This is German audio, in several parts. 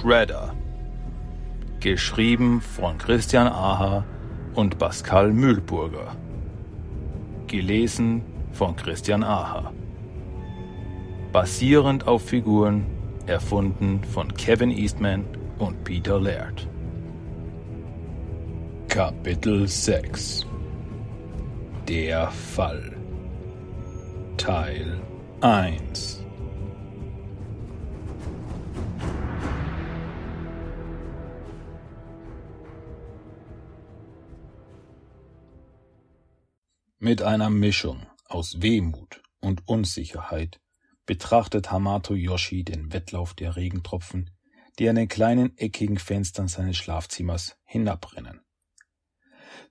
Shredder. Geschrieben von Christian Aha und Pascal Mühlburger. Gelesen von Christian Aha. Basierend auf Figuren erfunden von Kevin Eastman und Peter Laird. Kapitel 6 Der Fall Teil 1 Mit einer Mischung aus Wehmut und Unsicherheit betrachtet Hamato Yoshi den Wettlauf der Regentropfen, die an den kleinen eckigen Fenstern seines Schlafzimmers hinabrennen.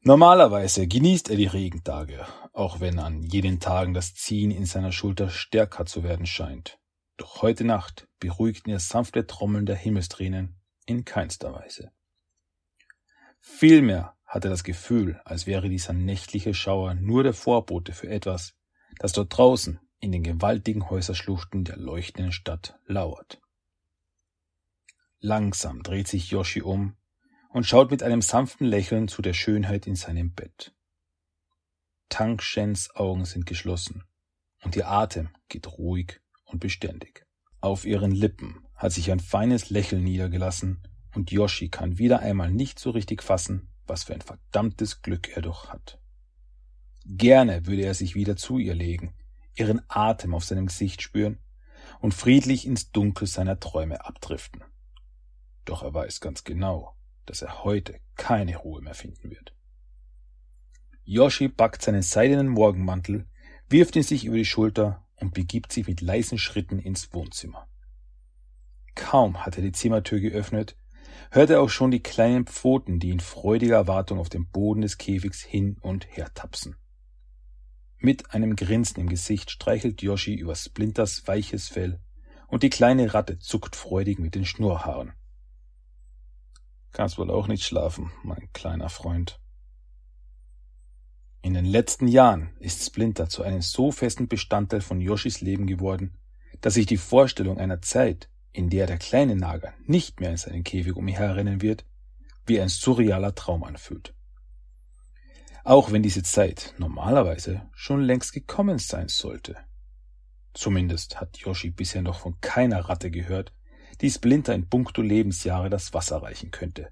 Normalerweise genießt er die Regentage, auch wenn an jenen Tagen das Ziehen in seiner Schulter stärker zu werden scheint. Doch heute Nacht beruhigten ihr sanfte Trommeln der Himmelstränen in keinster Weise. Vielmehr hat er das Gefühl, als wäre dieser nächtliche Schauer nur der Vorbote für etwas, das dort draußen in den gewaltigen Häuserschluchten der leuchtenden Stadt lauert. Langsam dreht sich Yoshi um und schaut mit einem sanften Lächeln zu der Schönheit in seinem Bett. Tang Shens Augen sind geschlossen und ihr Atem geht ruhig und beständig. Auf ihren Lippen hat sich ein feines Lächeln niedergelassen und Yoshi kann wieder einmal nicht so richtig fassen, was für ein verdammtes Glück er doch hat. Gerne würde er sich wieder zu ihr legen, ihren Atem auf seinem Gesicht spüren und friedlich ins Dunkel seiner Träume abdriften. Doch er weiß ganz genau, dass er heute keine Ruhe mehr finden wird. Yoshi packt seinen seidenen Morgenmantel, wirft ihn sich über die Schulter und begibt sich mit leisen Schritten ins Wohnzimmer. Kaum hat er die Zimmertür geöffnet, hört er auch schon die kleinen Pfoten, die in freudiger Erwartung auf dem Boden des Käfigs hin und her tapsen. Mit einem Grinsen im Gesicht streichelt Yoshi über Splinters weiches Fell und die kleine Ratte zuckt freudig mit den Schnurrhaaren. Kannst wohl auch nicht schlafen, mein kleiner Freund. In den letzten Jahren ist Splinter zu einem so festen Bestandteil von Yoshis Leben geworden, dass sich die Vorstellung einer Zeit, in der der kleine Nager nicht mehr in seinen Käfig umherrennen wird, wie ein surrealer Traum anfühlt. Auch wenn diese Zeit normalerweise schon längst gekommen sein sollte. Zumindest hat Yoshi bisher noch von keiner Ratte gehört, die Splinter in puncto Lebensjahre das Wasser reichen könnte.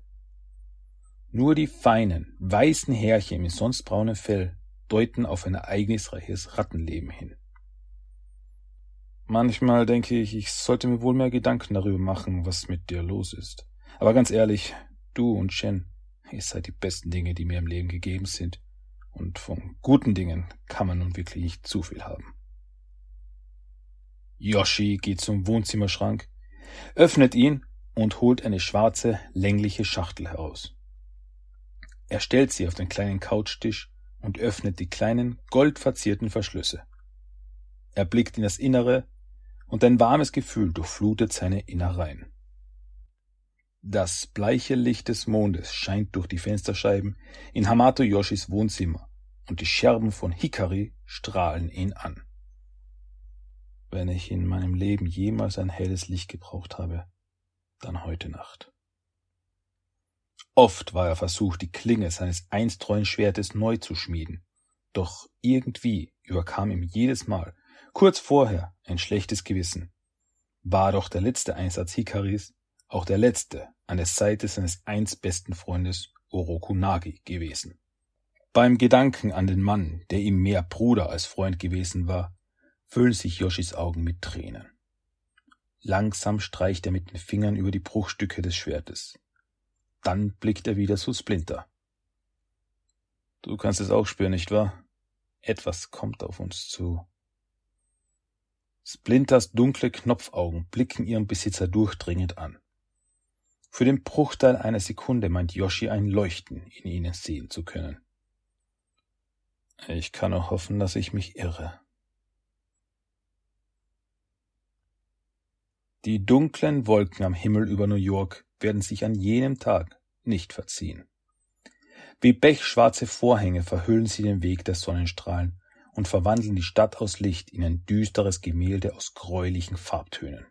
Nur die feinen, weißen Härchen im sonst braunen Fell deuten auf ein ereignisreiches Rattenleben hin. Manchmal denke ich, ich sollte mir wohl mehr Gedanken darüber machen, was mit dir los ist. Aber ganz ehrlich, du und Shen, ihr seid die besten Dinge, die mir im Leben gegeben sind. Und von guten Dingen kann man nun wirklich nicht zu viel haben. Yoshi geht zum Wohnzimmerschrank, öffnet ihn und holt eine schwarze, längliche Schachtel heraus. Er stellt sie auf den kleinen Couchtisch und öffnet die kleinen, goldverzierten Verschlüsse. Er blickt in das Innere und ein warmes Gefühl durchflutet seine Innereien. Das bleiche Licht des Mondes scheint durch die Fensterscheiben in Hamato Yoshis Wohnzimmer und die Scherben von Hikari strahlen ihn an. Wenn ich in meinem Leben jemals ein helles Licht gebraucht habe, dann heute Nacht. Oft war er versucht, die Klinge seines einst treuen Schwertes neu zu schmieden, doch irgendwie überkam ihm jedes Mal Kurz vorher ein schlechtes Gewissen. War doch der letzte Einsatz Hikaris auch der letzte an der Seite seines einst besten Freundes Orokunagi gewesen. Beim Gedanken an den Mann, der ihm mehr Bruder als Freund gewesen war, füllen sich Yoshis Augen mit Tränen. Langsam streicht er mit den Fingern über die Bruchstücke des Schwertes. Dann blickt er wieder zu Splinter. Du kannst es auch spüren, nicht wahr? Etwas kommt auf uns zu. Splinters dunkle Knopfaugen blicken ihren Besitzer durchdringend an. Für den Bruchteil einer Sekunde meint Yoshi ein Leuchten in ihnen sehen zu können. Ich kann nur hoffen, dass ich mich irre. Die dunklen Wolken am Himmel über New York werden sich an jenem Tag nicht verziehen. Wie pechschwarze Vorhänge verhüllen sie den Weg der Sonnenstrahlen und verwandeln die Stadt aus Licht in ein düsteres Gemälde aus gräulichen Farbtönen.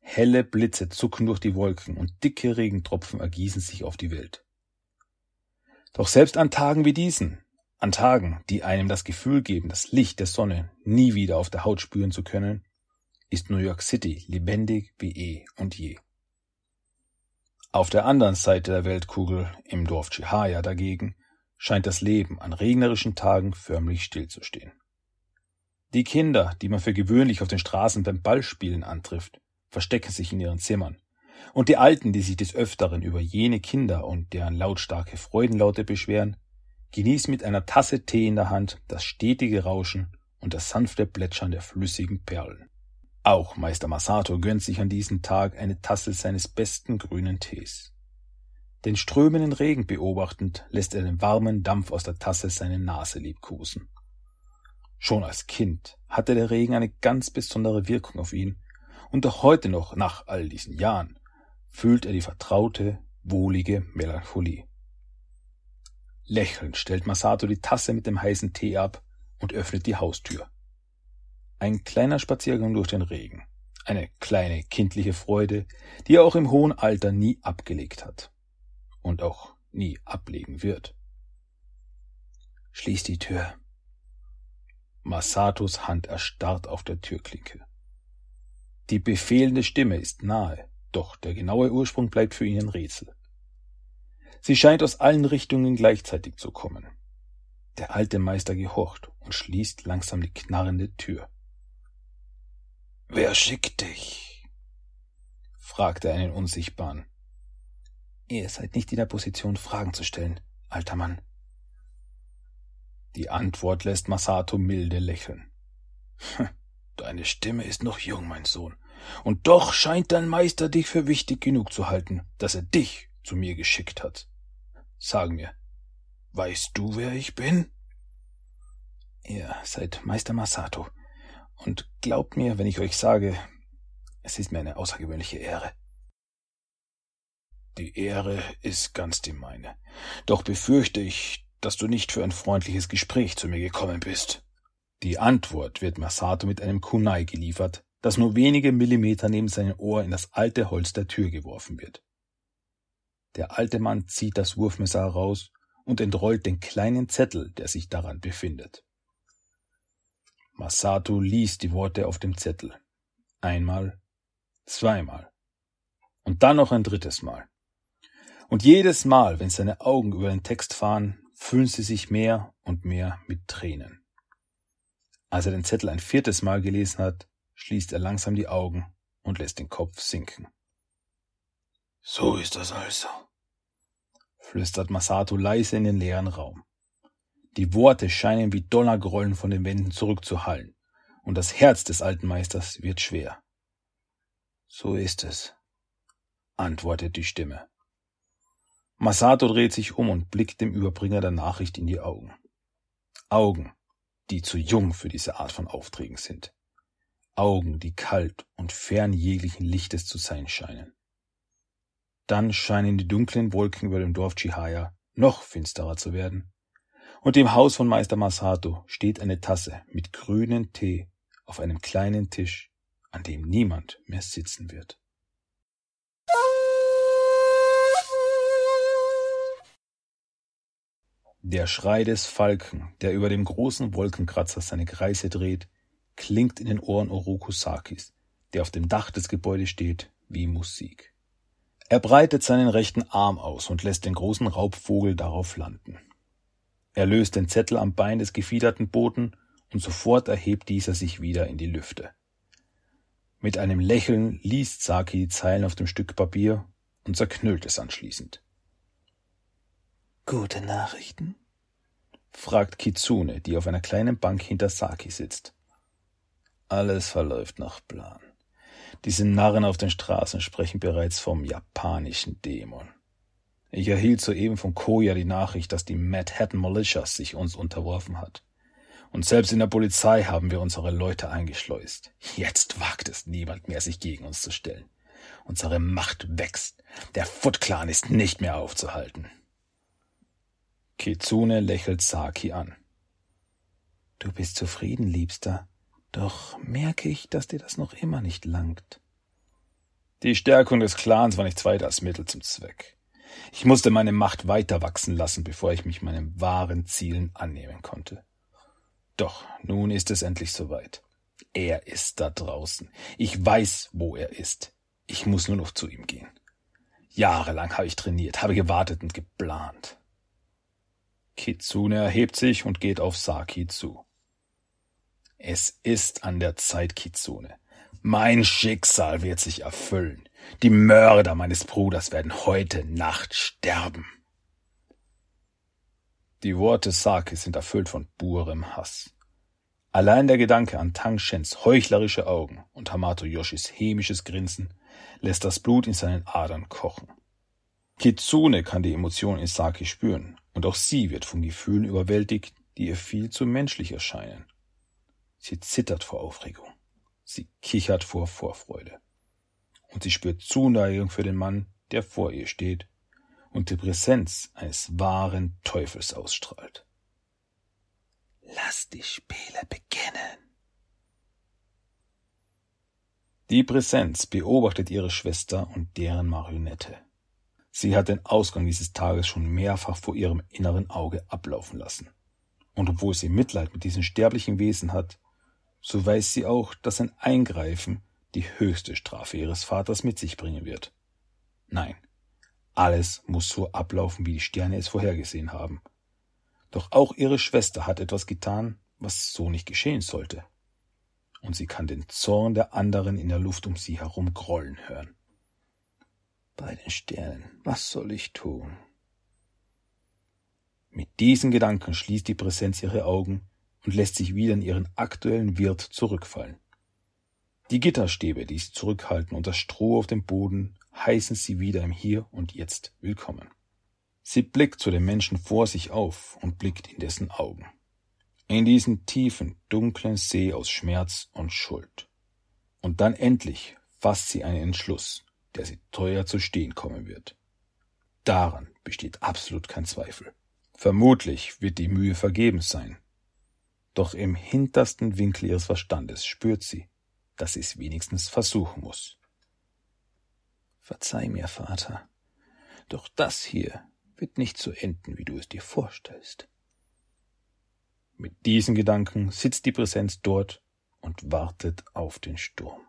Helle Blitze zucken durch die Wolken und dicke Regentropfen ergießen sich auf die Welt. Doch selbst an Tagen wie diesen, an Tagen, die einem das Gefühl geben, das Licht der Sonne nie wieder auf der Haut spüren zu können, ist New York City lebendig wie eh und je. Auf der anderen Seite der Weltkugel, im Dorf Chihaya dagegen, scheint das Leben an regnerischen Tagen förmlich stillzustehen. Die Kinder, die man für gewöhnlich auf den Straßen beim Ballspielen antrifft, verstecken sich in ihren Zimmern. Und die Alten, die sich des Öfteren über jene Kinder und deren lautstarke Freudenlaute beschweren, genießen mit einer Tasse Tee in der Hand das stetige Rauschen und das sanfte Plätschern der flüssigen Perlen. Auch Meister Masato gönnt sich an diesem Tag eine Tasse seines besten grünen Tees. Den strömenden Regen beobachtend lässt er den warmen Dampf aus der Tasse seine Nase liebkosen. Schon als Kind hatte der Regen eine ganz besondere Wirkung auf ihn, und auch heute noch, nach all diesen Jahren, fühlt er die vertraute, wohlige Melancholie. Lächelnd stellt Masato die Tasse mit dem heißen Tee ab und öffnet die Haustür. Ein kleiner Spaziergang durch den Regen, eine kleine kindliche Freude, die er auch im hohen Alter nie abgelegt hat und auch nie ablegen wird. Schließ die Tür. Masatos Hand erstarrt auf der Türklinke. Die befehlende Stimme ist nahe, doch der genaue Ursprung bleibt für ihn ein Rätsel. Sie scheint aus allen Richtungen gleichzeitig zu kommen. Der alte Meister gehorcht und schließt langsam die knarrende Tür. Wer schickt dich? fragte er einen Unsichtbaren. Ihr seid nicht in der Position, Fragen zu stellen, alter Mann. Die Antwort lässt Masato milde lächeln. Deine Stimme ist noch jung, mein Sohn, und doch scheint dein Meister dich für wichtig genug zu halten, dass er dich zu mir geschickt hat. Sag mir, weißt du, wer ich bin? Ihr seid Meister Masato, und glaubt mir, wenn ich euch sage, es ist mir eine außergewöhnliche Ehre. Die Ehre ist ganz die meine. Doch befürchte ich, dass du nicht für ein freundliches Gespräch zu mir gekommen bist. Die Antwort wird Masato mit einem Kunai geliefert, das nur wenige Millimeter neben seinem Ohr in das alte Holz der Tür geworfen wird. Der alte Mann zieht das Wurfmesser heraus und entrollt den kleinen Zettel, der sich daran befindet. Masato liest die Worte auf dem Zettel. Einmal, zweimal und dann noch ein drittes Mal. Und jedes Mal, wenn seine Augen über den Text fahren, füllen sie sich mehr und mehr mit Tränen. Als er den Zettel ein viertes Mal gelesen hat, schließt er langsam die Augen und lässt den Kopf sinken. So ist das also, flüstert Masato leise in den leeren Raum. Die Worte scheinen wie Donnergrollen von den Wänden zurückzuhallen, und das Herz des alten Meisters wird schwer. So ist es, antwortet die Stimme. Masato dreht sich um und blickt dem Überbringer der Nachricht in die Augen. Augen, die zu jung für diese Art von Aufträgen sind. Augen, die kalt und fern jeglichen Lichtes zu sein scheinen. Dann scheinen die dunklen Wolken über dem Dorf Chihaya noch finsterer zu werden. Und im Haus von Meister Masato steht eine Tasse mit grünem Tee auf einem kleinen Tisch, an dem niemand mehr sitzen wird. Der Schrei des Falken, der über dem großen Wolkenkratzer seine Kreise dreht, klingt in den Ohren Orokusakis, der auf dem Dach des Gebäudes steht, wie Musik. Er breitet seinen rechten Arm aus und lässt den großen Raubvogel darauf landen. Er löst den Zettel am Bein des gefiederten Boten und sofort erhebt dieser sich wieder in die Lüfte. Mit einem Lächeln liest Saki die Zeilen auf dem Stück Papier und zerknüllt es anschließend. Gute Nachrichten? fragt Kitsune, die auf einer kleinen Bank hinter Saki sitzt. Alles verläuft nach Plan. Diese Narren auf den Straßen sprechen bereits vom japanischen Dämon. Ich erhielt soeben von Koya die Nachricht, dass die Manhattan Militia sich uns unterworfen hat. Und selbst in der Polizei haben wir unsere Leute eingeschleust. Jetzt wagt es niemand mehr, sich gegen uns zu stellen. Unsere Macht wächst. Der Foot Clan ist nicht mehr aufzuhalten. Kitsune lächelt Saki an. Du bist zufrieden, Liebster, doch merke ich, dass dir das noch immer nicht langt. Die Stärkung des Clans war nichts weiter als Mittel zum Zweck. Ich musste meine Macht weiter wachsen lassen, bevor ich mich meinen wahren Zielen annehmen konnte. Doch nun ist es endlich soweit. Er ist da draußen. Ich weiß, wo er ist. Ich muss nur noch zu ihm gehen. Jahrelang habe ich trainiert, habe gewartet und geplant. Kitsune erhebt sich und geht auf Saki zu. Es ist an der Zeit, Kitsune. Mein Schicksal wird sich erfüllen. Die Mörder meines Bruders werden heute Nacht sterben. Die Worte Saki sind erfüllt von purem Hass. Allein der Gedanke an Tang Shens heuchlerische Augen und Hamato Yoshis hämisches Grinsen lässt das Blut in seinen Adern kochen. Kitsune kann die Emotion in Saki spüren, und auch sie wird von Gefühlen überwältigt, die ihr viel zu menschlich erscheinen. Sie zittert vor Aufregung, sie kichert vor Vorfreude, und sie spürt Zuneigung für den Mann, der vor ihr steht und die Präsenz eines wahren Teufels ausstrahlt. Lass die Spiele beginnen. Die Präsenz beobachtet ihre Schwester und deren Marionette. Sie hat den Ausgang dieses Tages schon mehrfach vor ihrem inneren Auge ablaufen lassen. Und obwohl sie Mitleid mit diesen sterblichen Wesen hat, so weiß sie auch, dass ein Eingreifen die höchste Strafe ihres Vaters mit sich bringen wird. Nein, alles muss so ablaufen, wie die Sterne es vorhergesehen haben. Doch auch ihre Schwester hat etwas getan, was so nicht geschehen sollte. Und sie kann den Zorn der anderen in der Luft um sie herum grollen hören. Bei den Sternen, was soll ich tun? Mit diesen Gedanken schließt die Präsenz ihre Augen und lässt sich wieder in ihren aktuellen Wirt zurückfallen. Die Gitterstäbe, die sie zurückhalten und das Stroh auf dem Boden, heißen sie wieder im Hier und Jetzt willkommen. Sie blickt zu dem Menschen vor sich auf und blickt in dessen Augen. In diesen tiefen, dunklen See aus Schmerz und Schuld. Und dann endlich fasst sie einen Entschluss, der sie teuer zu stehen kommen wird. Daran besteht absolut kein Zweifel. Vermutlich wird die Mühe vergebens sein. Doch im hintersten Winkel ihres Verstandes spürt sie, dass sie es wenigstens versuchen muss. Verzeih mir, Vater, doch das hier wird nicht so enden, wie du es dir vorstellst. Mit diesen Gedanken sitzt die Präsenz dort und wartet auf den Sturm.